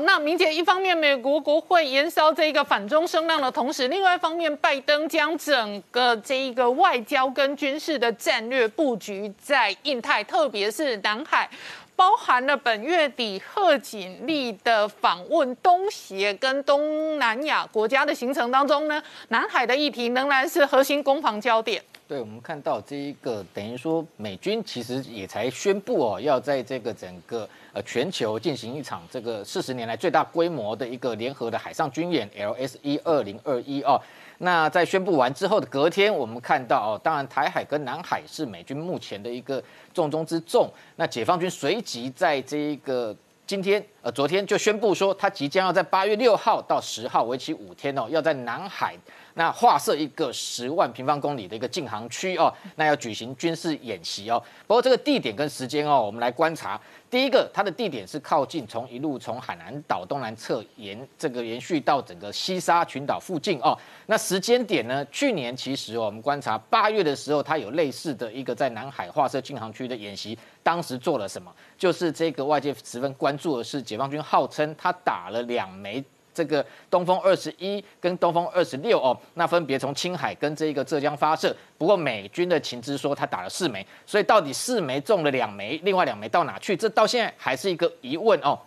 那明姐一方面，美国国会延烧这一个反中声浪的同时，另外一方面，拜登将整个这一个外交跟军事的战略布局在印太，特别是南海，包含了本月底贺锦丽的访问东协跟东南亚国家的行程当中呢，南海的议题仍然是核心攻防焦点。对，我们看到这一个等于说，美军其实也才宣布哦，要在这个整个呃全球进行一场这个四十年来最大规模的一个联合的海上军演 LSE 二零二一哦。那在宣布完之后的隔天，我们看到哦，当然台海跟南海是美军目前的一个重中之重。那解放军随即在这一个今天呃昨天就宣布说，他即将要在八月六号到十号为期五天哦，要在南海。那划设一个十万平方公里的一个禁航区哦，那要举行军事演习哦。不过这个地点跟时间哦，我们来观察。第一个，它的地点是靠近从一路从海南岛东南侧沿这个延续到整个西沙群岛附近哦。那时间点呢？去年其实哦我们观察八月的时候，它有类似的一个在南海划设禁航区的演习，当时做了什么？就是这个外界十分关注的是，解放军号称他打了两枚。这个东风二十一跟东风二十六哦，那分别从青海跟这个浙江发射。不过美军的情资说他打了四枚，所以到底四枚中了两枚，另外两枚到哪去？这到现在还是一个疑问哦。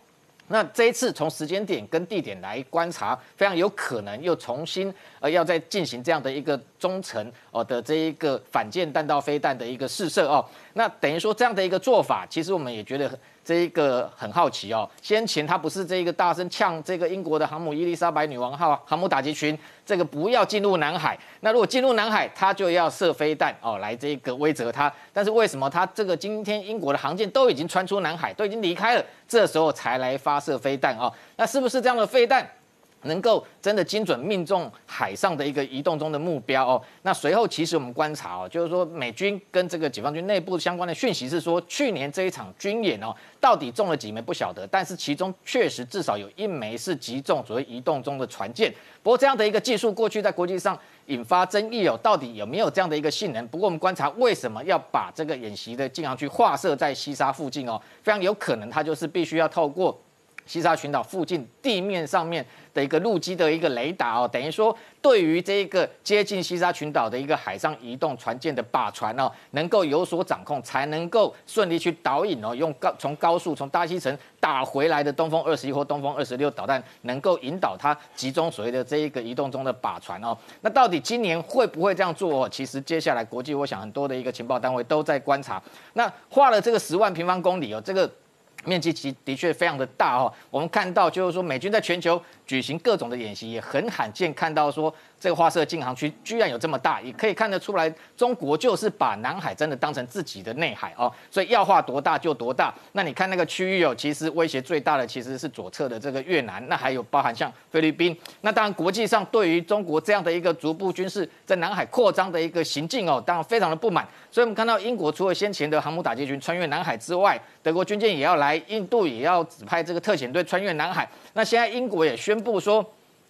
那这一次从时间点跟地点来观察，非常有可能又重新呃要再进行这样的一个中程哦的这一个反舰弹道飞弹的一个试射哦。那等于说这样的一个做法，其实我们也觉得这一个很好奇哦。先前他不是这一个大声呛这个英国的航母伊丽莎白女王号航母打击群，这个不要进入南海。那如果进入南海，他就要射飞弹哦来这个威责他。但是为什么他这个今天英国的航舰都已经穿出南海，都已经离开了？这时候才来发射飞弹哦？那是不是这样的飞弹能够真的精准命中海上的一个移动中的目标哦？那随后其实我们观察哦，就是说美军跟这个解放军内部相关的讯息是说，去年这一场军演哦，到底中了几枚不晓得，但是其中确实至少有一枚是击中所谓移动中的船舰。不过这样的一个技术过去在国际上引发争议哦，到底有没有这样的一个性能？不过我们观察为什么要把这个演习的禁航区划设在西沙附近哦，非常有可能它就是必须要透过。西沙群岛附近地面上面的一个陆基的一个雷达哦，等于说对于这一个接近西沙群岛的一个海上移动船舰的靶船哦，能够有所掌控，才能够顺利去导引哦，用高从高速从大西城打回来的东风二十一或东风二十六导弹，能够引导它集中所谓的这一个移动中的靶船哦。那到底今年会不会这样做哦？其实接下来国际我想很多的一个情报单位都在观察。那画了这个十万平方公里哦，这个。面积其的确非常的大哦，我们看到就是说美军在全球举行各种的演习，也很罕见看到说。这个划设禁航区居然有这么大，也可以看得出来，中国就是把南海真的当成自己的内海哦，所以要画多大就多大。那你看那个区域哦，其实威胁最大的其实是左侧的这个越南，那还有包含像菲律宾。那当然国际上对于中国这样的一个逐步军事在南海扩张的一个行径哦，当然非常的不满。所以我们看到英国除了先前的航母打击群穿越南海之外，德国军舰也要来，印度也要指派这个特遣队穿越南海。那现在英国也宣布说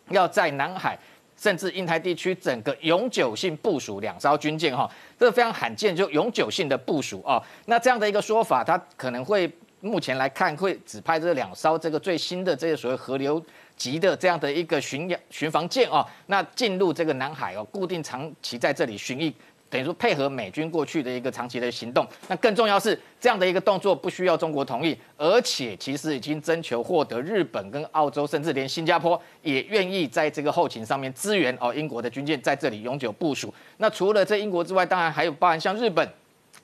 要在南海。甚至印太地区整个永久性部署两艘军舰，哈，这个非常罕见，就永久性的部署哦。那这样的一个说法，它可能会目前来看会只派这两艘这个最新的这个所谓河流级的这样的一个巡洋巡防舰哦，那进入这个南海哦，固定长期在这里巡弋。等于说配合美军过去的一个长期的行动，那更重要是这样的一个动作不需要中国同意，而且其实已经征求获得日本跟澳洲，甚至连新加坡也愿意在这个后勤上面支援哦，英国的军舰在这里永久部署。那除了这英国之外，当然还有包含像日本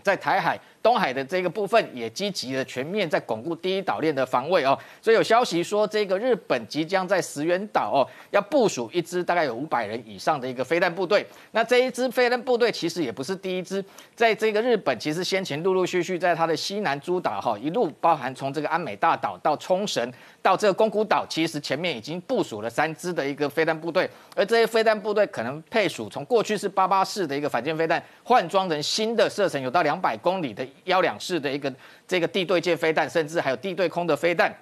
在台海。东海的这个部分也积极的全面在巩固第一岛链的防卫哦，所以有消息说，这个日本即将在石垣岛哦，要部署一支大概有五百人以上的一个飞弹部队。那这一支飞弹部队其实也不是第一支，在这个日本其实先前陆陆续续在它的西南诸岛哈，一路包含从这个安美大岛到冲绳到这个宫古岛，其实前面已经部署了三支的一个飞弹部队，而这些飞弹部队可能配属从过去是八八式的一个反舰飞弹换装成新的射程有到两百公里的。幺两式的一个这个地对舰飞弹，甚至还有地对空的飞弹，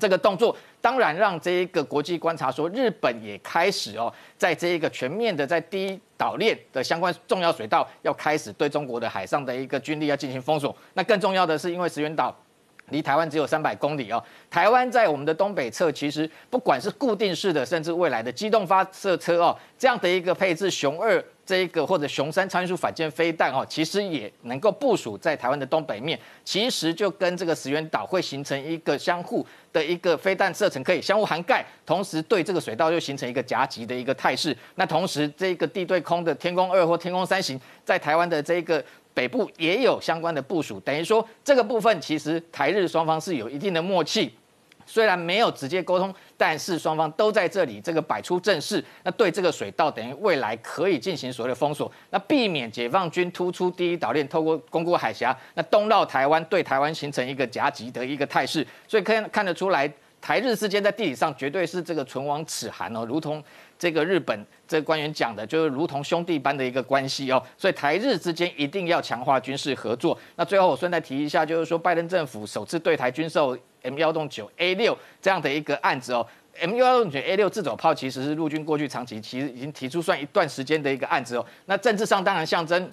这个动作当然让这一个国际观察说，日本也开始哦，在这一个全面的在第一岛链的相关重要水道，要开始对中国的海上的一个军力要进行封锁。那更重要的是，因为石垣岛。离台湾只有三百公里哦。台湾在我们的东北侧，其实不管是固定式的，甚至未来的机动发射车哦，这样的一个配置，熊二这一个或者熊三超音速反舰飞弹哦，其实也能够部署在台湾的东北面，其实就跟这个石原岛会形成一个相互的一个飞弹射程可以相互涵盖，同时对这个水道又形成一个夹击的一个态势。那同时这个地对空的天宫二或天宫三型，在台湾的这个。北部也有相关的部署，等于说这个部分其实台日双方是有一定的默契，虽然没有直接沟通，但是双方都在这里这个摆出阵势，那对这个水道等于未来可以进行所谓的封锁，那避免解放军突出第一岛链，透过宫古海峡，那东绕台湾，对台湾形成一个夹击的一个态势，所以可以看得出来，台日之间在地理上绝对是这个唇亡齿寒哦，如同。这个日本这个官员讲的，就是如同兄弟般的一个关系哦，所以台日之间一定要强化军事合作。那最后我顺带提一下，就是说拜登政府首次对台军售 M 幺洞九 A 六这样的一个案子哦，M 幺洞九 A 六自走炮其实是陆军过去长期其实已经提出算一段时间的一个案子哦，那政治上当然象征。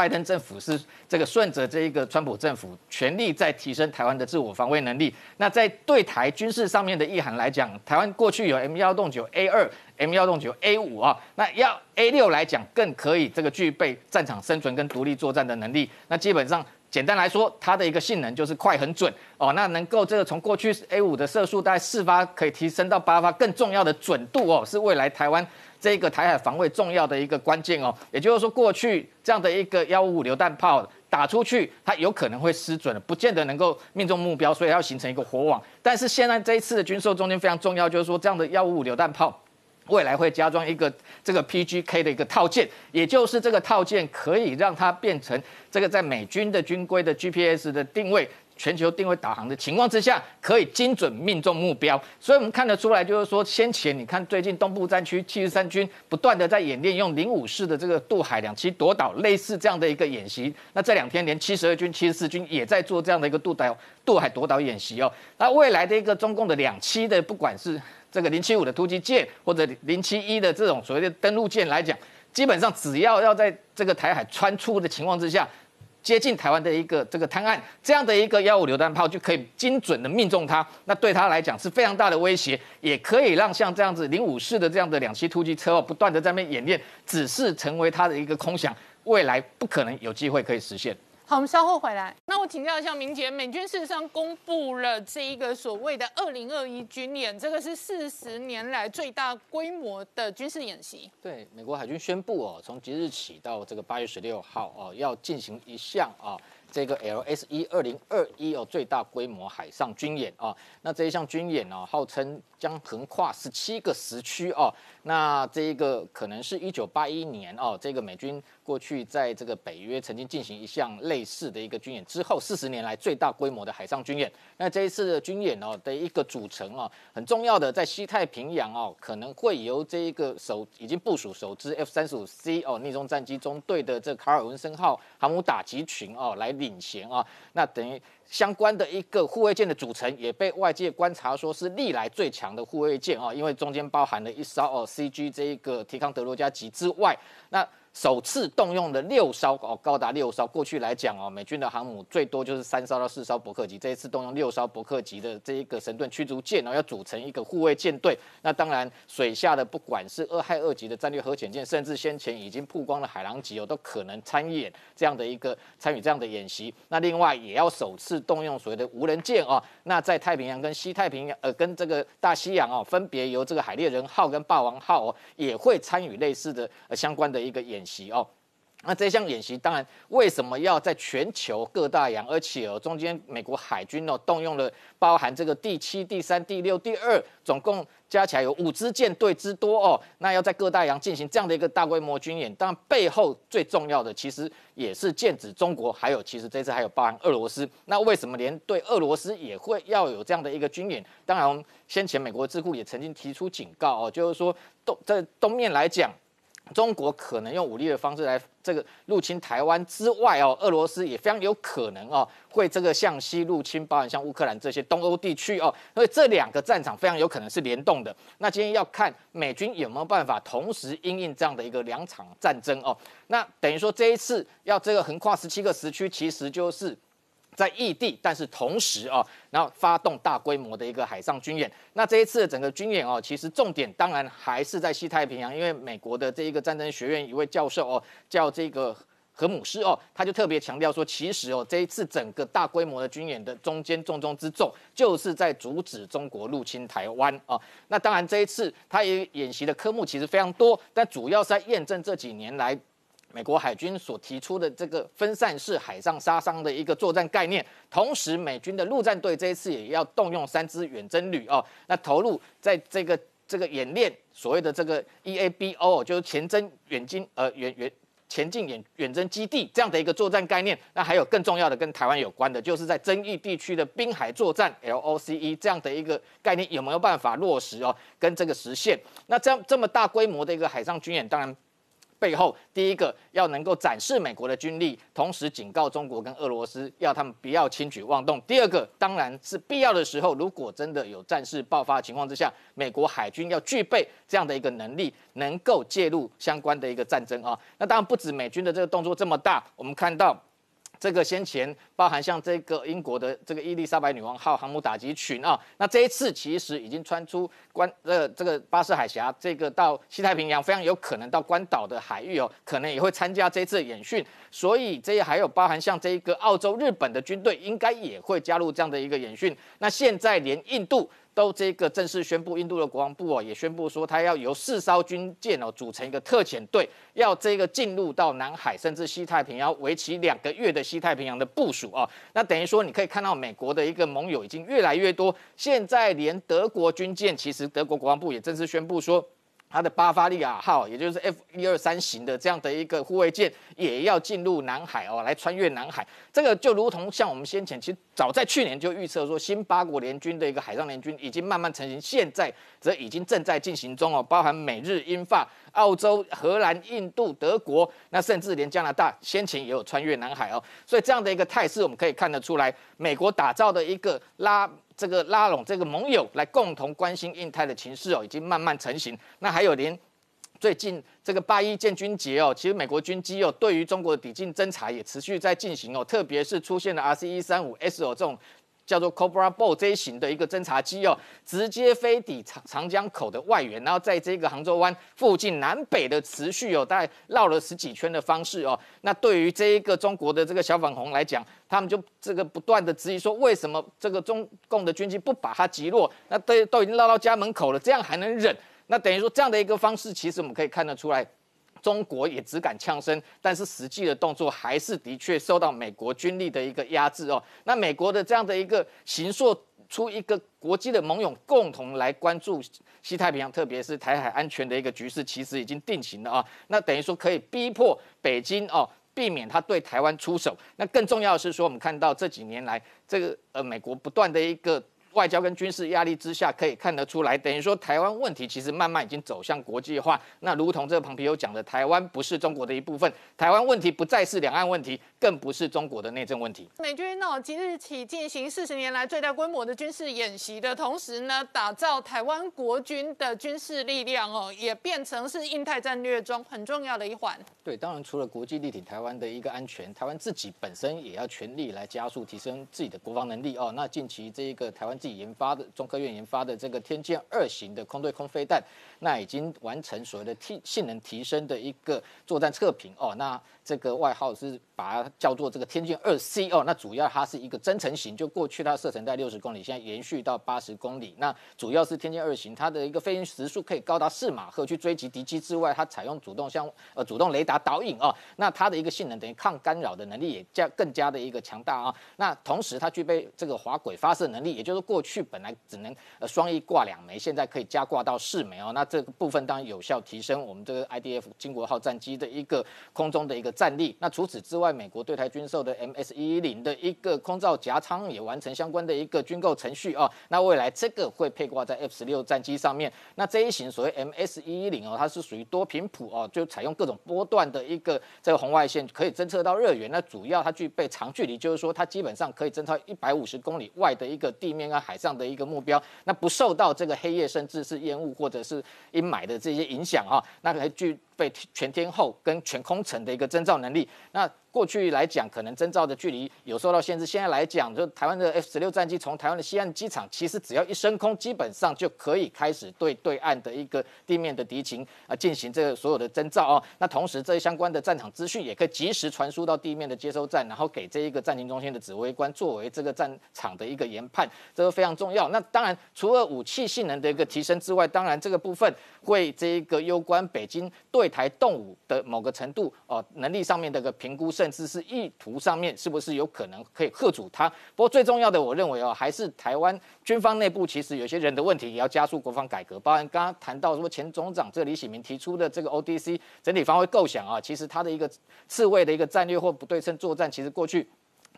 拜登政府是这个顺着这一个川普政府，全力在提升台湾的自我防卫能力。那在对台军事上面的意涵来讲，台湾过去有 M 幺洞九 A 二、M 幺洞九 A 五啊，那要 A 六来讲，更可以这个具备战场生存跟独立作战的能力。那基本上简单来说，它的一个性能就是快很准哦。那能够这个从过去 A 五的射速大概四发，可以提升到八发，更重要的准度哦，是未来台湾。这个台海防卫重要的一个关键哦，也就是说，过去这样的一个幺五五榴弹炮打出去，它有可能会失准不见得能够命中目标，所以要形成一个火网。但是现在这一次的军售中间非常重要，就是说这样的幺五五榴弹炮未来会加装一个这个 PGK 的一个套件，也就是这个套件可以让它变成这个在美军的军规的 GPS 的定位。全球定位导航的情况之下，可以精准命中目标，所以我们看得出来，就是说先前你看最近东部战区七十三军不断的在演练用零五式的这个渡海两栖夺岛，类似这样的一个演习。那这两天连七十二军、七十四军也在做这样的一个渡岛渡海夺岛演习哦。那未来的一个中共的两栖的，不管是这个零七五的突击舰，或者零七一的这种所谓的登陆舰来讲，基本上只要要在这个台海穿出的情况之下。接近台湾的一个这个滩岸，这样的一个幺五榴弹炮就可以精准的命中它，那对他来讲是非常大的威胁，也可以让像这样子零五式的这样的两栖突击车哦，不断的在那边演练，只是成为它的一个空想，未来不可能有机会可以实现。好，我们稍后回来。那我请教一下明杰，美军事实上公布了这一个所谓的二零二一军演，这个是四十年来最大规模的军事演习。对，美国海军宣布哦，从即日起到这个八月十六号哦，要进行一项啊。这个 LSE 二零二一哦，最大规模海上军演啊，那这一项军演呢，号称将横跨十七个时区哦，那这一个可能是一九八一年哦，这个美军过去在这个北约曾经进行一项类似的一个军演之后，四十年来最大规模的海上军演。那这一次的军演哦的一个组成哦，很重要的在西太平洋哦，可能会由这一个首已经部署首支 F 三十五 C 哦逆中战机中队的这卡尔文森号航母打击群哦来。领衔啊，那等于相关的一个护卫舰的组成也被外界观察说是历来最强的护卫舰啊，因为中间包含了一艘哦 CG 这一个提康德罗加级之外，那。首次动用的六艘哦，高达六艘。过去来讲哦，美军的航母最多就是三艘到四艘伯克级，这一次动用六艘伯克级的这一个神盾驱逐舰哦，要组成一个护卫舰队。那当然，水下的不管是二亥二级的战略核潜舰，甚至先前已经曝光的海狼级哦，都可能参演这样的一个参与这样的演习。那另外也要首次动用所谓的无人舰哦，那在太平洋跟西太平洋呃跟这个大西洋哦，分别由这个海猎人号跟霸王号哦，也会参与类似的呃相关的一个演。演习哦，那这项演习当然为什么要在全球各大洋，而且哦中间美国海军哦动用了包含这个第七、第三、第六、第二，总共加起来有五支舰队之多哦。那要在各大洋进行这样的一个大规模军演，当然背后最重要的其实也是剑指中国，还有其实这次还有包含俄罗斯。那为什么连对俄罗斯也会要有这样的一个军演？当然，先前美国智库也曾经提出警告哦，就是说东在东面来讲。中国可能用武力的方式来这个入侵台湾之外哦，俄罗斯也非常有可能哦会这个向西入侵，包含像乌克兰这些东欧地区哦，所以这两个战场非常有可能是联动的。那今天要看美军有没有办法同时应应这样的一个两场战争哦。那等于说这一次要这个横跨十七个时区，其实就是在异地，但是同时哦，然后发动大规模的一个海上军演。那这一次的整个军演哦，其实重点当然还是在西太平洋，因为美国的这一个战争学院一位教授哦，叫这个。何姆斯哦，他就特别强调说，其实哦，这一次整个大规模的军演的中间重中之重，就是在阻止中国入侵台湾啊。那当然，这一次他也演习的科目其实非常多，但主要是在验证这几年来美国海军所提出的这个分散式海上杀伤的一个作战概念。同时，美军的陆战队这一次也要动用三支远征旅哦，那投入在这个这个演练所谓的这个 EABO，就是前征远经呃远远。前进远远征基地这样的一个作战概念，那还有更重要的跟台湾有关的，就是在争议地区的滨海作战 （LOCE） 这样的一个概念有没有办法落实哦？跟这个实现？那这样这么大规模的一个海上军演，当然。背后第一个要能够展示美国的军力，同时警告中国跟俄罗斯，要他们不要轻举妄动。第二个当然是必要的时候，如果真的有战事爆发的情况之下，美国海军要具备这样的一个能力，能够介入相关的一个战争啊。那当然不止美军的这个动作这么大，我们看到。这个先前包含像这个英国的这个伊丽莎白女王号航母打击群啊，那这一次其实已经穿出关呃这个巴士海峡，这个到西太平洋非常有可能到关岛的海域哦，可能也会参加这次演训，所以这还有包含像这一个澳洲、日本的军队应该也会加入这样的一个演训，那现在连印度。都这个正式宣布，印度的国防部哦也宣布说，他要由四艘军舰哦组成一个特遣队，要这个进入到南海甚至西太平洋，为期两个月的西太平洋的部署啊。那等于说，你可以看到美国的一个盟友已经越来越多，现在连德国军舰，其实德国国防部也正式宣布说。它的巴伐利亚号，也就是 F 一二三型的这样的一个护卫舰，也要进入南海哦，来穿越南海。这个就如同像我们先前，其实早在去年就预测说，新八国联军的一个海上联军已经慢慢成型，现在则已经正在进行中哦，包含美日英法、澳洲、荷兰、印度、德国，那甚至连加拿大先前也有穿越南海哦。所以这样的一个态势，我们可以看得出来，美国打造的一个拉。这个拉拢这个盟友来共同关心印太的情势哦，已经慢慢成型。那还有连最近这个八一建军节哦，其实美国军机哦，对于中国的抵近侦察也持续在进行哦，特别是出现了 R C 一三五 S 哦这种。叫做 Cobra Ball 这一型的一个侦察机哦，直接飞抵长长江口的外缘，然后在这个杭州湾附近南北的持续哦，大概绕了十几圈的方式哦。那对于这一个中国的这个小粉红来讲，他们就这个不断的质疑说，为什么这个中共的军机不把它击落？那都都已经绕到家门口了，这样还能忍？那等于说这样的一个方式，其实我们可以看得出来。中国也只敢呛声，但是实际的动作还是的确受到美国军力的一个压制哦。那美国的这样的一个形塑出一个国际的盟友，共同来关注西太平洋，特别是台海安全的一个局势，其实已经定型了啊。那等于说可以逼迫北京哦，避免他对台湾出手。那更重要的是说，我们看到这几年来，这个呃美国不断的一个。外交跟军事压力之下，可以看得出来，等于说台湾问题其实慢慢已经走向国际化。那如同这个庞皮欧讲的，台湾不是中国的一部分，台湾问题不再是两岸问题，更不是中国的内政问题。美军哦，即日起进行四十年来最大规模的军事演习的同时呢，打造台湾国军的军事力量哦，也变成是印太战略中很重要的一环。对，当然除了国际力挺台湾的一个安全，台湾自己本身也要全力来加速提升自己的国防能力哦。那近期这一个台湾。自己研发的中科院研发的这个天剑二型的空对空飞弹，那已经完成所谓的提性能提升的一个作战测评哦，那。这个外号是把它叫做这个天剑二 C 哦，那主要它是一个增程型，就过去它射程在六十公里，现在延续到八十公里。那主要是天剑二型，它的一个飞行时速可以高达四马赫，去追击敌机之外，它采用主动向呃主动雷达导引哦，那它的一个性能等于抗干扰的能力也加更加的一个强大啊。那同时它具备这个滑轨发射能力，也就是过去本来只能呃双翼挂两枚，现在可以加挂到四枚哦。那这个部分当然有效提升我们这个 IDF 金国号战机的一个空中的一个。战力。那除此之外，美国对台军售的 MS 一一零的一个空造夹舱也完成相关的一个军购程序啊。那未来这个会配挂在 F 十六战机上面。那这一型所谓 MS 一一零哦，它是属于多频谱哦，就采用各种波段的一个这个红外线，可以侦测到热源。那主要它具备长距离，就是说它基本上可以侦测一百五十公里外的一个地面啊海上的一个目标，那不受到这个黑夜甚至是烟雾或者是阴霾的这些影响啊。那来具备全天候跟全空层的一个征兆能力。那过去来讲，可能征兆的距离有受到限制。现在来讲，就台湾的 F 十六战机从台湾的西岸机场，其实只要一升空，基本上就可以开始对对岸的一个地面的敌情啊进行这个所有的征兆哦。那同时，这些相关的战场资讯也可以及时传输到地面的接收站，然后给这一个战情中心的指挥官作为这个战场的一个研判，这个非常重要。那当然，除了武器性能的一个提升之外，当然这个部分会这一个攸关北京对台动武的某个程度哦能力上面的一个评估，甚至是意图上面是不是有可能可以吓阻他。不过最重要的，我认为哦，还是台湾军方内部其实有些人的问题，也要加速国防改革。包含刚刚谈到说前总长这李喜明提出的这个 ODC 整体防卫构想啊，其实他的一个刺猬的一个战略或不对称作战，其实过去。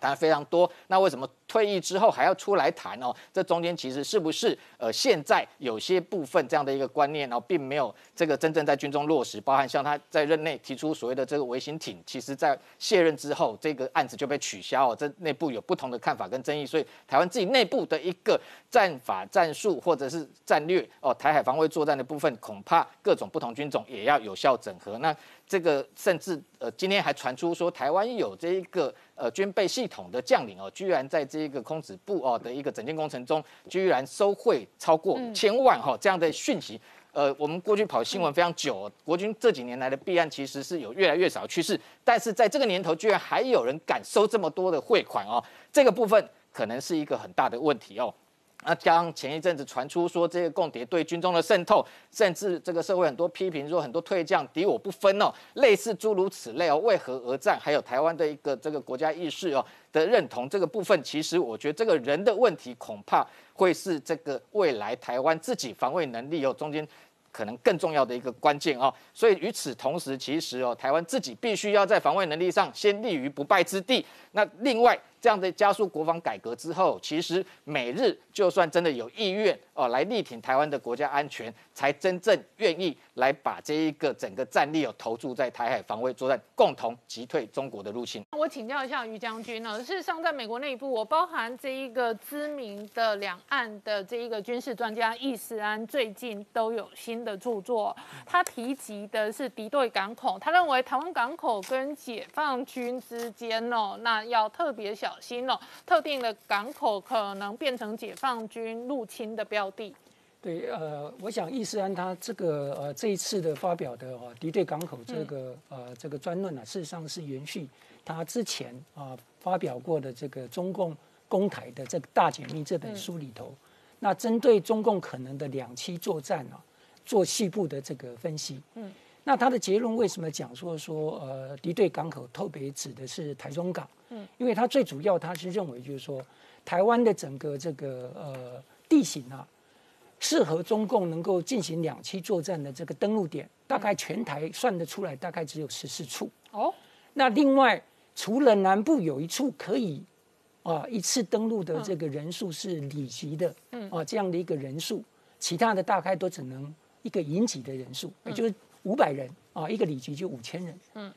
谈非常多，那为什么退役之后还要出来谈哦？这中间其实是不是呃，现在有些部分这样的一个观念，然后并没有这个真正在军中落实，包含像他在任内提出所谓的这个微型艇，其实在卸任之后，这个案子就被取消哦。这内部有不同的看法跟争议，所以台湾自己内部的一个战法、战术或者是战略哦，台海防卫作战的部分，恐怕各种不同军种也要有效整合。那这个甚至呃，今天还传出说台湾有这一个呃军备系统的将领哦，居然在这个空子部哦的一个整建工程中，居然收贿超过千万哈这样的讯息。呃，我们过去跑新闻非常久，国军这几年来的弊案其实是有越来越少趋势，但是在这个年头，居然还有人敢收这么多的汇款哦，这个部分可能是一个很大的问题哦。那将前一阵子传出说这个共谍对军中的渗透，甚至这个社会很多批评说很多退将敌我不分哦，类似诸如此类哦，为何而战？还有台湾的一个这个国家意识哦的认同这个部分，其实我觉得这个人的问题恐怕会是这个未来台湾自己防卫能力哦中间可能更重要的一个关键哦。所以与此同时，其实哦台湾自己必须要在防卫能力上先立于不败之地。那另外。这样的加速国防改革之后，其实美日就算真的有意愿哦来力挺台湾的国家安全，才真正愿意来把这一个整个战力哦投注在台海防卫作战，共同击退中国的入侵。我请教一下于将军呢，事实上在美国内部，我包含这一个知名的两岸的这一个军事专家易思安，最近都有新的著作，他提及的是敌对港口，他认为台湾港口跟解放军之间哦，那要特别小。小心哦，特定的港口可能变成解放军入侵的标的。对，呃，我想易思安他这个呃这一次的发表的啊敌对港口这个呃这个专论呢，事实上是延续他之前啊发表过的这个中共攻台的这个大解密这本书里头，那针对中共可能的两栖作战啊，做细部的这个分析。嗯，那他的结论为什么讲说说呃敌对港口特别指的是台中港？嗯，因为他最主要，他是认为就是说，台湾的整个这个呃地形啊，适合中共能够进行两栖作战的这个登陆点，大概全台算得出来，大概只有十四处。哦，那另外除了南部有一处可以啊一次登陆的这个人数是里级的，嗯啊这样的一个人数，其他的大概都只能一个营级的人数，也就是五百人啊，一个里局就五千人。嗯。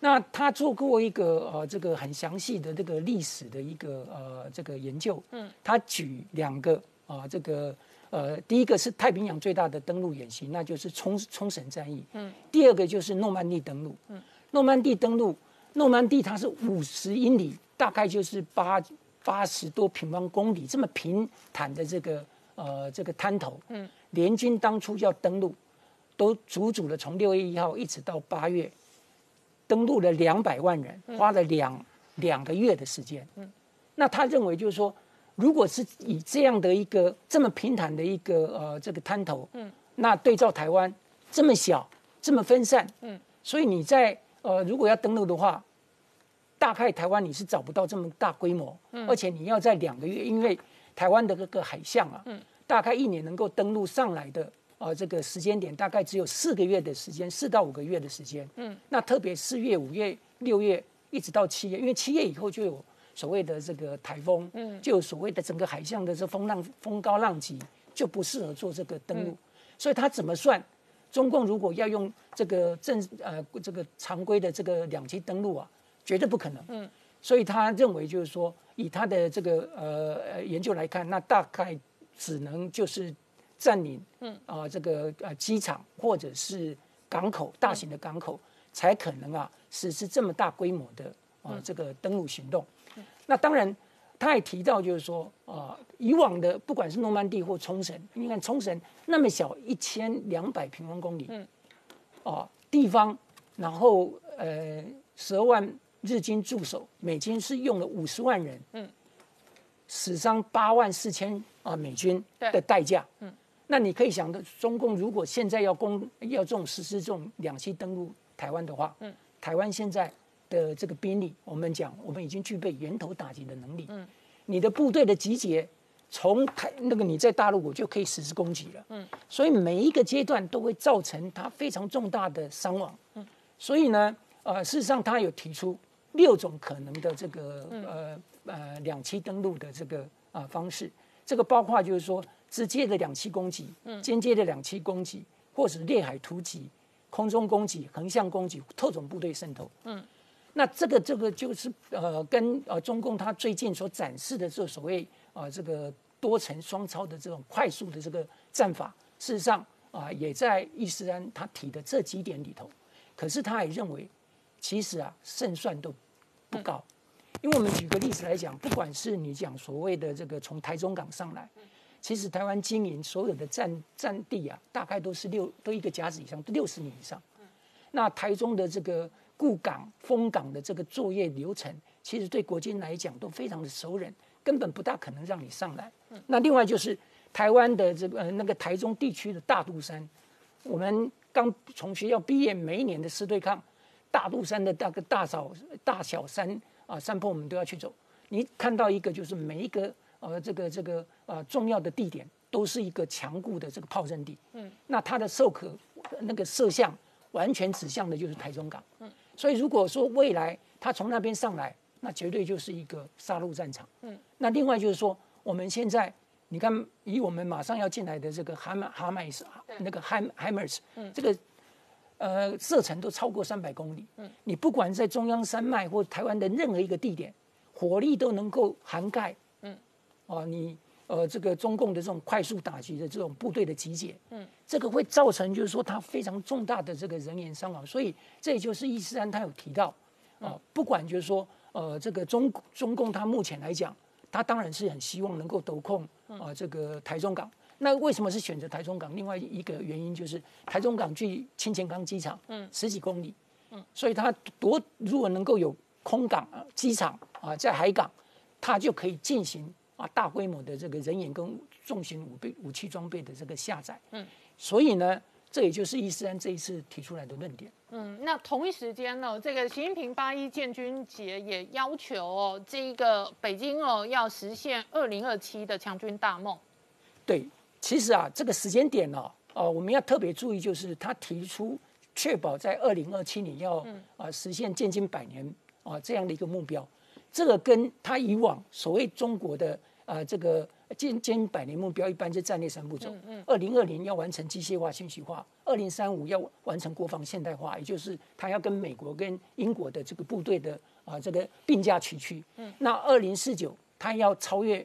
那他做过一个呃，这个很详细的这个历史的一个呃这个研究。嗯。他举两个啊，这个呃，第一个是太平洋最大的登陆演习，那就是冲冲绳战役。嗯。第二个就是诺曼底登陆。嗯。诺曼底登陆，诺曼底它是五十英里，大概就是八八十多平方公里这么平坦的这个呃这个滩头。嗯。联军当初要登陆，都足足的从六月一号一直到八月。登陆了两百万人，花了两两个月的时间。嗯，那他认为就是说，如果是以这样的一个这么平坦的一个呃这个滩头，嗯，那对照台湾这么小这么分散，嗯，所以你在呃如果要登陆的话，大概台湾你是找不到这么大规模，嗯，而且你要在两个月，因为台湾的这个海象啊，嗯，大概一年能够登陆上来的。呃，这个时间点大概只有四个月的时间，四到五个月的时间。嗯，那特别四月、五月、六月一直到七月，因为七月以后就有所谓的这个台风，嗯，就有所谓的整个海象的这风浪、风高浪急，就不适合做这个登陆。所以他怎么算？中共如果要用这个正呃这个常规的这个两栖登陆啊，绝对不可能。嗯，所以他认为就是说，以他的这个呃研究来看，那大概只能就是。占领，嗯啊，这个呃机场或者是港口，大型的港口，才可能啊实施这么大规模的啊这个登陆行动。那当然，他也提到就是说啊，以往的不管是诺曼底或冲绳，你看冲绳那么小，一千两百平方公里，嗯，啊地方，然后呃十二万日军驻守，美军是用了五十万人，嗯，死伤八万四千啊美军的代价，嗯。那你可以想的，中共如果现在要攻要这种实施这种两栖登陆台湾的话，嗯，台湾现在的这个兵力，我们讲我们已经具备源头打击的能力，嗯，你的部队的集结，从台那个你在大陆我就可以实施攻击了，嗯，所以每一个阶段都会造成它非常重大的伤亡，嗯，所以呢，呃，事实上他有提出六种可能的这个呃呃两栖登陆的这个啊方式，这个包括就是说。直接的两栖攻击，间接的两栖攻击，或是列海突击、空中攻击、横向攻击、特种部队渗透。嗯，那这个这个就是呃，跟呃中共他最近所展示的这所谓啊这个多层双超的这种快速的这个战法，事实上啊也在伊斯兰他提的这几点里头。可是他也认为，其实啊胜算都不高，因为我们举个例子来讲，不管是你讲所谓的这个从台中港上来。其实台湾经营所有的占占地啊，大概都是六都一个甲子以上，都六十年以上。那台中的这个固港封港的这个作业流程，其实对国军来讲都非常的熟稔，根本不大可能让你上来。那另外就是台湾的这个那个台中地区的大肚山，我们刚从学校毕业，每一年的师对抗，大肚山的大个大小大小山啊山坡，我们都要去走。你看到一个就是每一个。呃，这个这个呃重要的地点都是一个强固的这个炮阵地，嗯，那它的受可那个射向完全指向的就是台中港，嗯，所以如果说未来它从那边上来，那绝对就是一个杀戮战场，嗯，那另外就是说我们现在你看以我们马上要进来的这个哈马哈麦斯那个海海马斯，嗯，这个呃射程都超过三百公里，嗯，你不管在中央山脉或台湾的任何一个地点，火力都能够涵盖。嗯，哦，你呃，这个中共的这种快速打击的这种部队的集结，嗯，这个会造成就是说它非常重大的这个人员伤亡，所以这也就是伊斯兰他有提到，啊，不管就是说呃，这个中中共他目前来讲，他当然是很希望能够夺控啊这个台中港。那为什么是选择台中港？另外一个原因就是台中港距清前港机场嗯十几公里，嗯，所以他夺如果能够有空港啊机场啊在海港，他就可以进行。啊，大规模的这个人员跟重型武备武器装备的这个下载，嗯，所以呢，这也就是伊斯兰这一次提出来的论点。嗯，那同一时间呢，这个习近平八一建军节也要求哦，这一个北京哦要实现二零二七的强军大梦。对，其实啊，这个时间点呢，哦，我们要特别注意，就是他提出确保在二零二七年要啊实现建军百年啊这样的一个目标，这个跟他以往所谓中国的。啊，这个建建百年目标一般是战略三步走。二零二零要完成机械化、信息化，二零三五要完成国防现代化，也就是他要跟美国跟英国的这个部队的啊这个并驾齐驱。嗯。那二零四九他要超越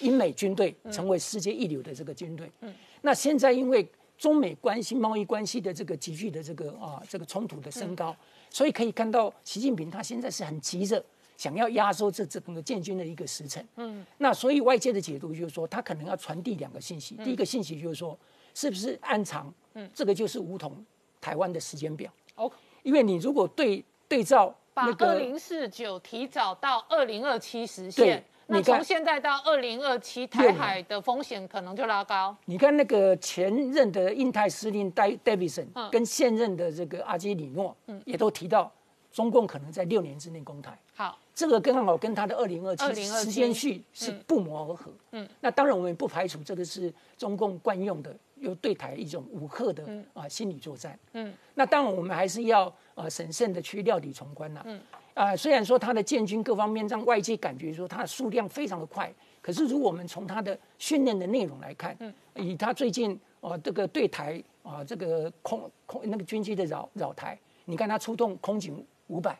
英美军队，成为世界一流的这个军队。嗯。那现在因为中美关系、贸易关系的这个急剧的这个啊这个冲突的升高，所以可以看到习近平他现在是很急着。想要压缩这整个建军的一个时辰，嗯，那所以外界的解读就是说，他可能要传递两个信息。第一个信息就是说，是不是按长？嗯，这个就是梧桐台湾的时间表。哦，因为你如果对对照把二零四九提早到二零二七实现，那从现在到二零二七，台海的风险可能就拉高。你看那个前任的印太司令戴戴维森，跟现任的这个阿基里诺，嗯，也都提到中共可能在六年之内攻台。好。这个刚好跟他的二零二七时间序是不谋而合。嗯，那当然我们不排除这个是中共惯用的，又对台一种武吓的啊心理作战。嗯，那当然我们还是要呃审慎的去料理从宽呐。嗯，啊虽然说他的建军各方面让外界感觉说他的数量非常的快，可是如果我们从他的训练的内容来看，嗯，以他最近啊这个对台啊这个空空那个军机的扰扰台，你看他出动空警五百，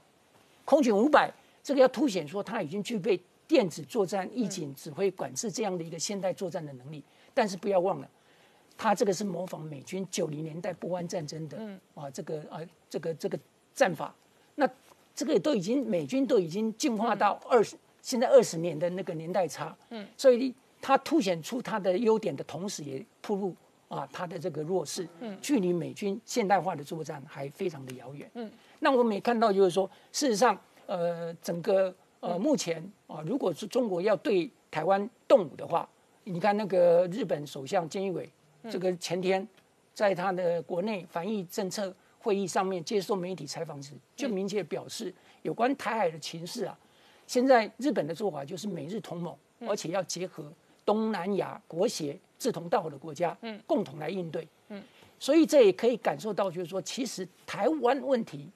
空警五百。这个要凸显说，他已经具备电子作战、预警、指挥、管制这样的一个现代作战的能力。但是不要忘了，它这个是模仿美军九零年代波湾战争的啊这个啊这个这个战法。那这个都已经美军都已经进化到二十现在二十年的那个年代差，嗯，所以它凸显出它的优点的同时，也暴露啊它的这个弱势，嗯，距离美军现代化的作战还非常的遥远，嗯。那我们也看到，就是说，事实上，呃，整个呃目前啊，如果是中国要对台湾动武的话，你看那个日本首相菅义伟，这个前天在他的国内防疫政策。会议上面接受媒体采访时，就明确表示，有关台海的情势啊，现在日本的做法就是美日同盟，而且要结合东南亚国协志同道合的国家，嗯，共同来应对，嗯，所以这也可以感受到，就是说，其实台湾问题，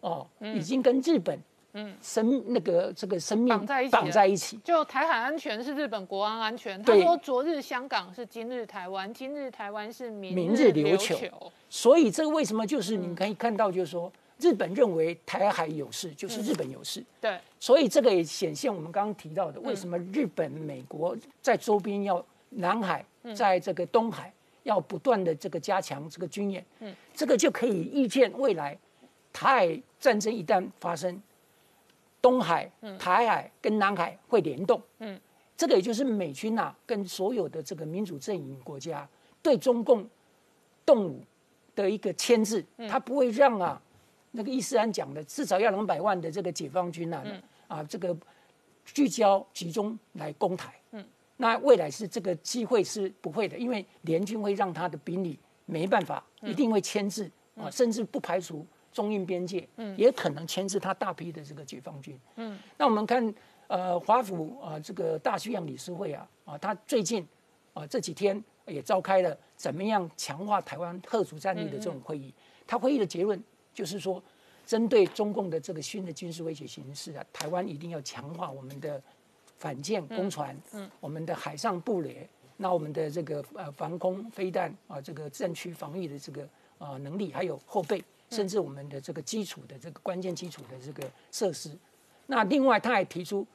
哦，已经跟日本。嗯，生那个这个生命绑在一起，绑在一起。就台海安全是日本国安安全。他说昨日香港是今日台湾，今日台湾是明日琉球。所以这个为什么就是你可以看到，就是说日本认为台海有事，就是日本有事。对。所以这个也显现我们刚刚提到的，为什么日本、美国在周边要南海，在这个东海要不断的这个加强这个军演。嗯。这个就可以预见未来台海战争一旦发生。东海、台海跟南海会联动，嗯，这个也就是美军呐，跟所有的这个民主阵营国家对中共动武的一个牵制，他不会让啊，那个伊斯兰讲的至少要两百万的这个解放军呐，啊，这个聚焦集中来攻台，嗯，那未来是这个机会是不会的，因为联军会让他的兵力没办法，一定会牵制啊，甚至不排除。中印边界，嗯，也可能牵制他大批的这个解放军，嗯，那我们看，呃，华府啊，这个大西洋理事会啊，啊，他最近啊这几天也召开了怎么样强化台湾特殊战力的这种会议，他会议的结论就是说，针对中共的这个新的军事威胁形势啊，台湾一定要强化我们的反舰攻船，嗯，我们的海上布雷，那我们的这个呃防空飞弹啊，这个战区防御的这个啊能力，还有后备。甚至我们的这个基础的这个关键基础的这个设施，那另外他还提出，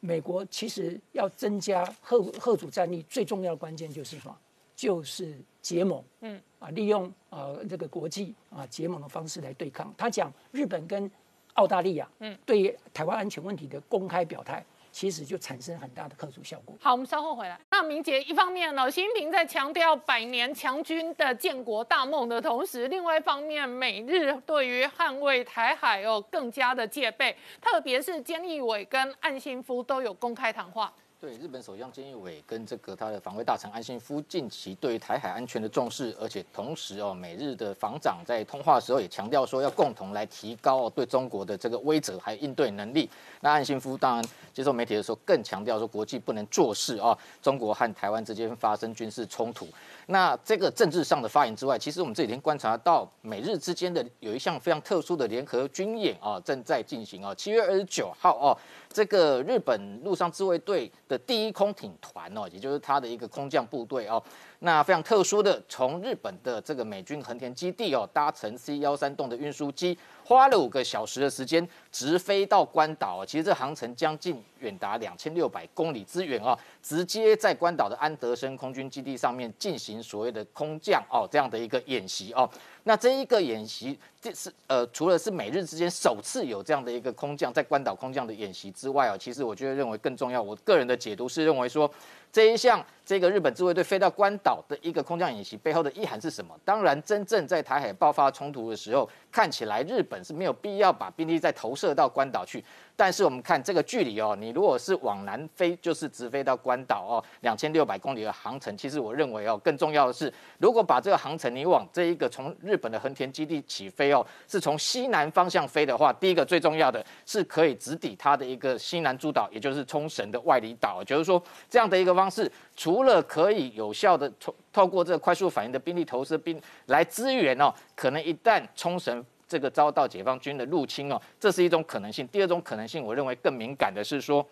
美国其实要增加核核主战力，最重要的关键就是什么？就是结盟，嗯啊，利用呃这个国际啊结盟的方式来对抗。他讲日本跟澳大利亚，嗯，对台湾安全问题的公开表态。其实就产生很大的克制效果。好，我们稍后回来。那明杰一方面呢，习近平在强调百年强军的建国大梦的同时，另外一方面，美日对于捍卫台海哦更加的戒备，特别是菅义伟跟岸信夫都有公开谈话。对日本首相菅义伟跟这个他的防卫大臣安信夫近期对于台海安全的重视，而且同时哦，美日的防长在通话的时候也强调说要共同来提高对中国的这个威慑还有应对能力。那安信夫当然接受媒体的时候更强调说国际不能坐视啊，中国和台湾之间发生军事冲突。那这个政治上的发言之外，其实我们这几天观察到美日之间的有一项非常特殊的联合军演啊，正在进行啊。七月二十九号哦，这个日本陆上自卫队的第一空挺团哦，也就是他的一个空降部队哦。那非常特殊的，从日本的这个美军横田基地哦，搭乘 C 幺三栋的运输机，花了五个小时的时间，直飞到关岛。其实这航程将近远达两千六百公里之远哦，直接在关岛的安德森空军基地上面进行所谓的空降哦这样的一个演习哦。那这一个演习，这是呃，除了是美日之间首次有这样的一个空降在关岛空降的演习之外哦，其实我觉得认为更重要，我个人的解读是认为说。这一项这个日本自卫队飞到关岛的一个空降演习背后的意涵是什么？当然，真正在台海爆发冲突的时候，看起来日本是没有必要把兵力再投射到关岛去。但是我们看这个距离哦，你如果是往南飞，就是直飞到关岛哦，两千六百公里的航程。其实我认为哦，更重要的是，如果把这个航程你往这一个从日本的横田基地起飞哦，是从西南方向飞的话，第一个最重要的是可以直抵它的一个西南诸岛，也就是冲绳的外里岛。就是说这样的一个方式，除了可以有效的透透过这个快速反应的兵力投射兵来支援哦，可能一旦冲绳。这个遭到解放军的入侵哦，这是一种可能性。第二种可能性，我认为更敏感的是说，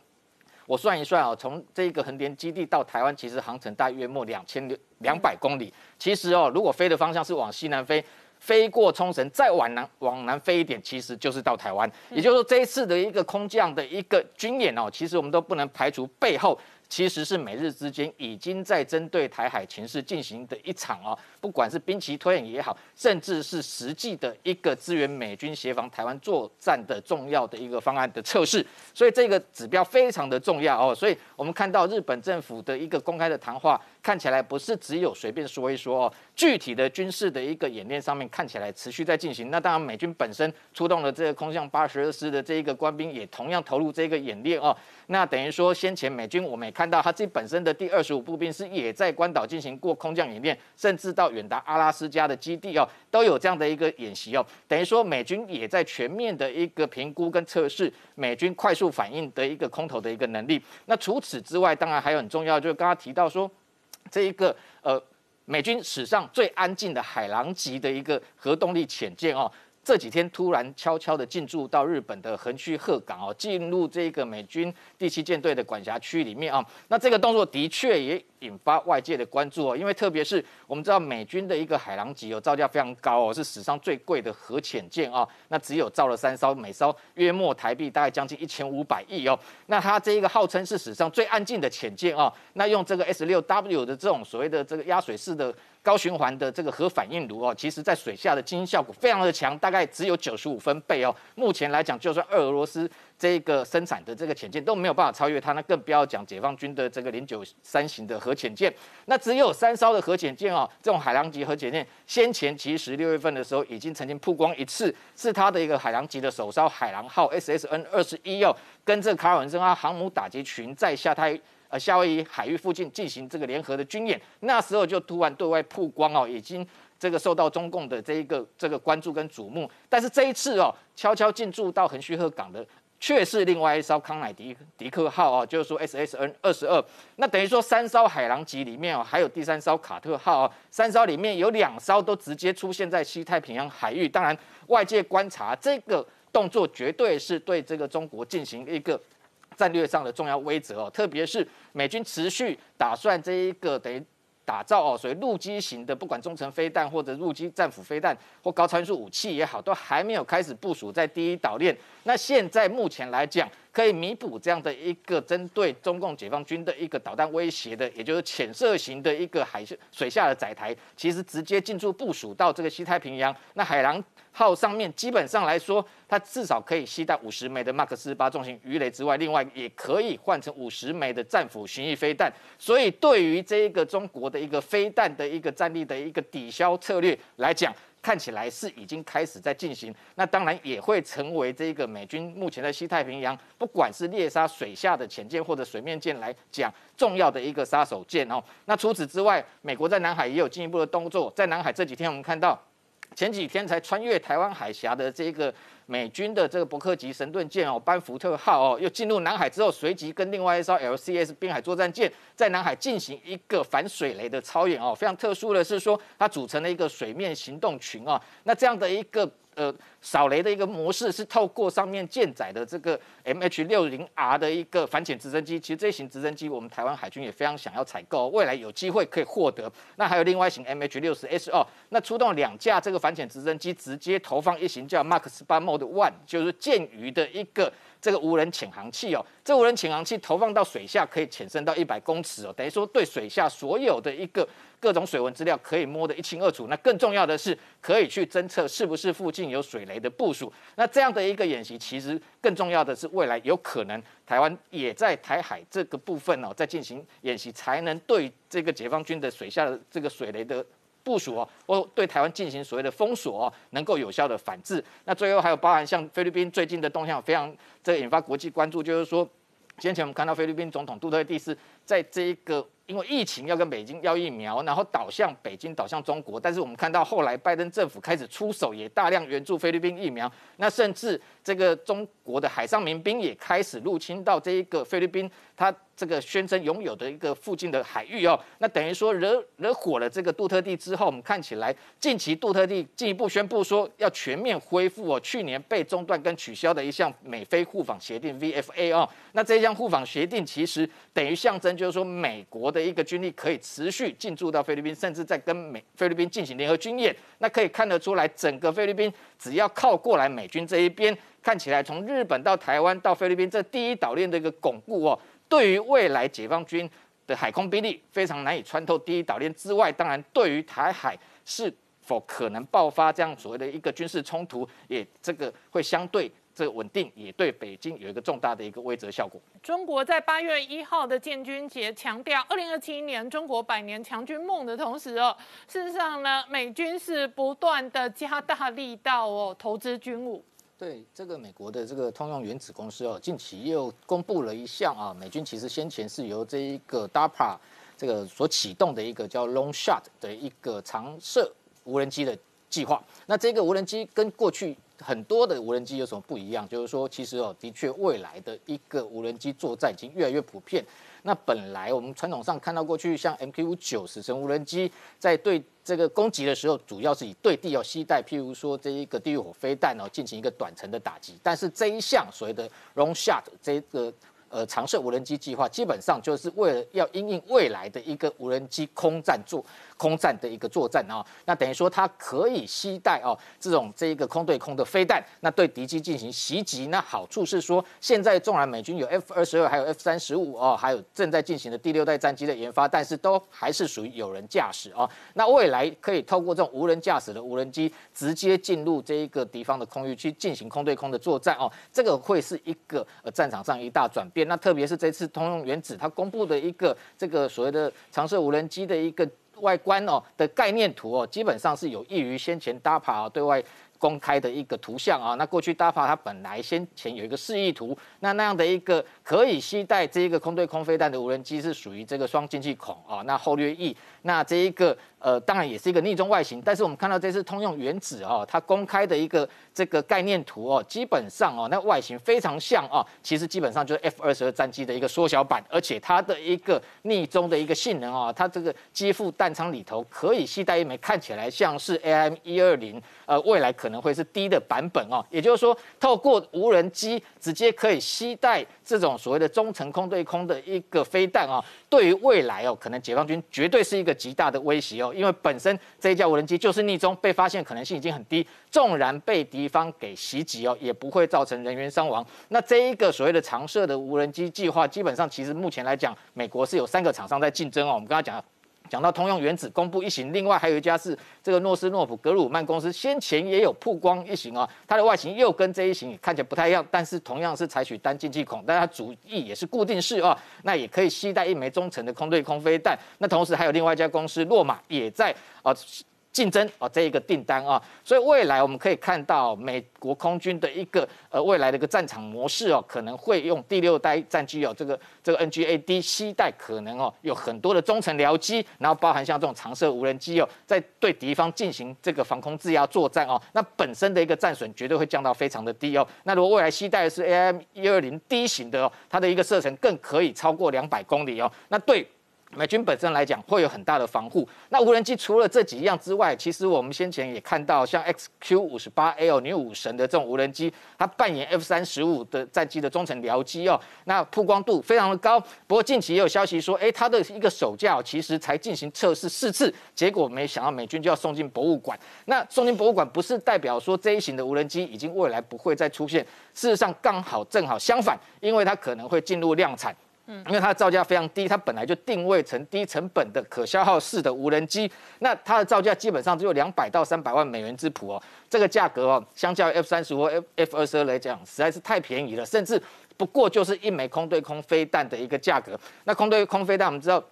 我算一算啊，从这个横田基地到台湾，其实航程大约莫两千两百公里。其实哦，如果飞的方向是往西南飞，飞过冲绳，再往南往南飞一点，其实就是到台湾。也就是说，这一次的一个空降的一个军演哦，其实我们都不能排除背后。其实是美日之间已经在针对台海情势进行的一场啊，不管是兵棋推演也好，甚至是实际的一个支援美军协防台湾作战的重要的一个方案的测试，所以这个指标非常的重要哦。所以我们看到日本政府的一个公开的谈话，看起来不是只有随便说一说哦，具体的军事的一个演练上面看起来持续在进行。那当然，美军本身出动了这个空降八十二师的这一个官兵，也同样投入这个演练哦。那等于说，先前美军我们也看到，他自己本身的第二十五步兵师也在关岛进行过空降演练，甚至到远达阿拉斯加的基地哦，都有这样的一个演习哦。等于说，美军也在全面的一个评估跟测试美军快速反应的一个空投的一个能力。那除此之外，当然还有很重要，就是刚刚提到说，这一个呃，美军史上最安静的海狼级的一个核动力潜舰哦。这几天突然悄悄的进驻到日本的横须贺港哦，进入这个美军第七舰队的管辖区里面啊。那这个动作的确也引发外界的关注哦，因为特别是我们知道美军的一个海狼级哦，造价非常高哦，是史上最贵的核潜舰啊。那只有造了三艘，每艘约莫台币大概将近一千五百亿哦。那它这一个号称是史上最安静的潜舰啊。那用这个 S 六 W 的这种所谓的这个压水式的。高循环的这个核反应炉哦，其实在水下的经音效果非常的强，大概只有九十五分贝哦。目前来讲，就算俄罗斯这个生产的这个潜舰都没有办法超越它，那更不要讲解放军的这个零九三型的核潜舰。那只有三艘的核潜舰哦，这种海狼级核潜舰，先前其实六月份的时候已经曾经曝光一次，是它的一个海狼级的首艘海狼号 SSN 二十一哦，跟这卡尔文森号航母打击群在下太。呃，夏威夷海域附近进行这个联合的军演，那时候就突然对外曝光哦，已经这个受到中共的这一个这个关注跟瞩目。但是这一次哦，悄悄进驻到横须贺港的却是另外一艘康乃迪迪克号哦，就是说 SSN 二十二。那等于说三艘海狼级里面哦，还有第三艘卡特号哦，三艘里面有两艘都直接出现在西太平洋海域。当然，外界观察这个动作绝对是对这个中国进行一个。战略上的重要威则哦，特别是美军持续打算这一个等于打造哦，所以陆基型的，不管中程飞弹或者陆基战斧飞弹或高参数武器也好，都还没有开始部署在第一岛链。那现在目前来讲，可以弥补这样的一个针对中共解放军的一个导弹威胁的，也就是潜射型的一个海水下的载台，其实直接进驻部署到这个西太平洋。那海狼。号上面基本上来说，它至少可以携带五十枚的 Mark 四八重型鱼雷之外，另外也可以换成五十枚的战斧巡弋飞弹。所以对于这一个中国的一个飞弹的一个战力的一个抵消策略来讲，看起来是已经开始在进行。那当然也会成为这个美军目前在西太平洋，不管是猎杀水下的潜舰或者水面舰来讲，重要的一个杀手锏哦。那除此之外，美国在南海也有进一步的动作。在南海这几天，我们看到。前几天才穿越台湾海峡的这个美军的这个伯克级神盾舰哦，班福特号哦，又进入南海之后，随即跟另外一艘 LCS 滨海作战舰在南海进行一个反水雷的操演哦。非常特殊的是说，它组成了一个水面行动群哦。那这样的一个呃。扫雷的一个模式是透过上面舰载的这个 M H 六零 R 的一个反潜直升机，其实这型直升机我们台湾海军也非常想要采购，未来有机会可以获得。那还有另外一型 M H 六十 S 二，那出动两架这个反潜直升机，直接投放一型叫 Mark 十八 Mode One，就是舰鱼的一个这个无人潜航器哦。这无人潜航器投放到水下可以潜深到一百公尺哦，等于说对水下所有的一个各种水文资料可以摸得一清二楚。那更重要的是可以去侦测是不是附近有水。雷的部署，那这样的一个演习，其实更重要的是，未来有可能台湾也在台海这个部分哦，在进行演习，才能对这个解放军的水下的这个水雷的部署哦，或对台湾进行所谓的封锁哦，能够有效的反制。那最后还有包含像菲律宾最近的动向，非常这引发国际关注，就是说，先前我们看到菲律宾总统杜特地是在这一个。因为疫情要跟北京要疫苗，然后导向北京，导向中国。但是我们看到后来拜登政府开始出手，也大量援助菲律宾疫苗。那甚至这个中国的海上民兵也开始入侵到这一个菲律宾，他这个宣称拥有的一个附近的海域哦。那等于说惹惹火了这个杜特地之后，我们看起来近期杜特地进一步宣布说要全面恢复哦去年被中断跟取消的一项美菲互访协定 VFA 哦。那这项互访协定其实等于象征，就是说美国的。一个军力可以持续进驻到菲律宾，甚至在跟美菲律宾进行联合军演，那可以看得出来，整个菲律宾只要靠过来美军这一边，看起来从日本到台湾到菲律宾这第一岛链的一个巩固哦，对于未来解放军的海空兵力非常难以穿透第一岛链之外，当然对于台海是否可能爆发这样所谓的一个军事冲突，也这个会相对。这个稳定也对北京有一个重大的一个威慑效果。中国在八月一号的建军节强调二零二七年中国百年强军梦的同时哦，事实上呢，美军是不断的加大力道哦，投资军武。对这个美国的这个通用原子公司哦，近期又公布了一项啊，美军其实先前是由这一个 DARPA 这个所启动的一个叫 Long Shot 的一个长射无人机的计划。那这个无人机跟过去很多的无人机有什么不一样？就是说，其实哦，的确未来的一个无人机作战已经越来越普遍。那本来我们传统上看到过去像 MQ 五九死神无人机在对这个攻击的时候，主要是以对地要携带，譬如说这一个地狱火飞弹哦，进行一个短程的打击。但是这一项所谓的 Long Shot 这个呃长射无人机计划，基本上就是为了要因应未来的一个无人机空战作。空战的一个作战啊，那等于说它可以携带哦这种这一个空对空的飞弹，那对敌机进行袭击。那好处是说，现在纵然美军有 F 二十二，还有 F 三十五哦，还有正在进行的第六代战机的研发，但是都还是属于有人驾驶哦。那未来可以透过这种无人驾驶的无人机，直接进入这一个敌方的空域去进行空对空的作战哦，这个会是一个呃战场上一大转变。那特别是这次通用原子它公布的一个这个所谓的长射无人机的一个。外观哦的概念图哦，基本上是有益于先前 DAPA 对外公开的一个图像啊。那过去 DAPA 它本来先前有一个示意图，那那样的一个可以携带这一个空对空飞弹的无人机是属于这个双进气孔啊。那后掠翼，那这一个。呃，当然也是一个逆中外形，但是我们看到这次通用原子哦，它公开的一个这个概念图哦，基本上哦，那外形非常像哦，其实基本上就是 F 二十二战机的一个缩小版，而且它的一个逆中的一个性能哦，它这个机腹弹仓里头可以携带一枚看起来像是 AM 一二零，呃，未来可能会是低的版本哦，也就是说，透过无人机直接可以携带这种所谓的中程空对空的一个飞弹啊，对于未来哦，可能解放军绝对是一个极大的威胁哦。因为本身这一架无人机就是逆中，被发现可能性已经很低，纵然被敌方给袭击哦，也不会造成人员伤亡。那这一个所谓的常设的无人机计划，基本上其实目前来讲，美国是有三个厂商在竞争哦。我们刚刚讲。讲到通用原子公布一型，另外还有一家是这个诺斯诺夫格鲁曼公司，先前也有曝光一型啊，它的外形又跟这一型看起来不太一样，但是同样是采取单进气孔，但它主翼也是固定式啊，那也可以携带一枚中程的空对空飞弹。那同时还有另外一家公司洛马也在啊。竞争啊，这一个订单啊，所以未来我们可以看到美国空军的一个呃未来的一个战场模式哦，可能会用第六代战机哦，这个这个 NGAD 七代可能哦有很多的中程僚机，然后包含像这种长射无人机哦，在对敌方进行这个防空制压作战哦，那本身的一个战损绝对会降到非常的低哦。那如果未来七代是 AM 一二零 D 型的哦，它的一个射程更可以超过两百公里哦，那对。美军本身来讲会有很大的防护。那无人机除了这几样之外，其实我们先前也看到，像 XQ 五十八 L 女武神的这种无人机，它扮演 F 三十五的战机的中程僚机哦，那曝光度非常的高。不过近期也有消息说，哎，它的一个手架其实才进行测试四次，结果没想到美军就要送进博物馆。那送进博物馆不是代表说这一型的无人机已经未来不会再出现，事实上刚好正好相反，因为它可能会进入量产。因为它的造价非常低，它本来就定位成低成本的可消耗式的无人机，那它的造价基本上只有两百到三百万美元之谱哦，这个价格哦，相较于 F 三十或 F F 二十二来讲，实在是太便宜了，甚至不过就是一枚空对空飞弹的一个价格。那空对空飞弹我们知道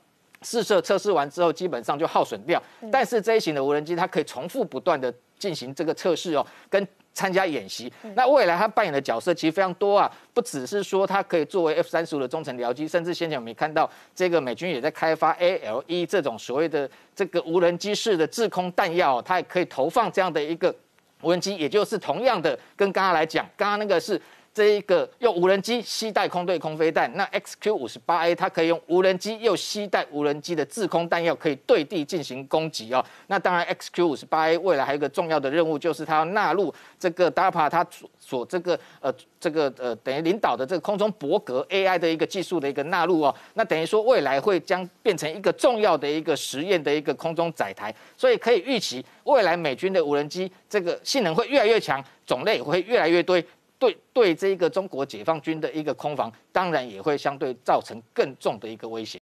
试射测试完之后，基本上就耗损掉，但是这一型的无人机它可以重复不断的进行这个测试哦，跟。参加演习，那未来他扮演的角色其实非常多啊，不只是说它可以作为 F 三十五的中程僚机，甚至先前我们也看到这个美军也在开发 ALE 这种所谓的这个无人机式的制空弹药，它也可以投放这样的一个无人机，也就是同样的跟刚刚来讲，刚刚那个是。这一个用无人机携带空对空飞弹，那 XQ 五十八 A 它可以用无人机又携带无人机的制空弹药，可以对地进行攻击哦。那当然，XQ 五十八 A 未来还有一个重要的任务，就是它要纳入这个 DARPA 它所所这个呃这个呃等于领导的这个空中博格 AI 的一个技术的一个纳入哦。那等于说未来会将变成一个重要的一个实验的一个空中载台，所以可以预期未来美军的无人机这个性能会越来越强，种类会越来越多。对对这个中国解放军的一个空防，当然也会相对造成更重的一个威胁。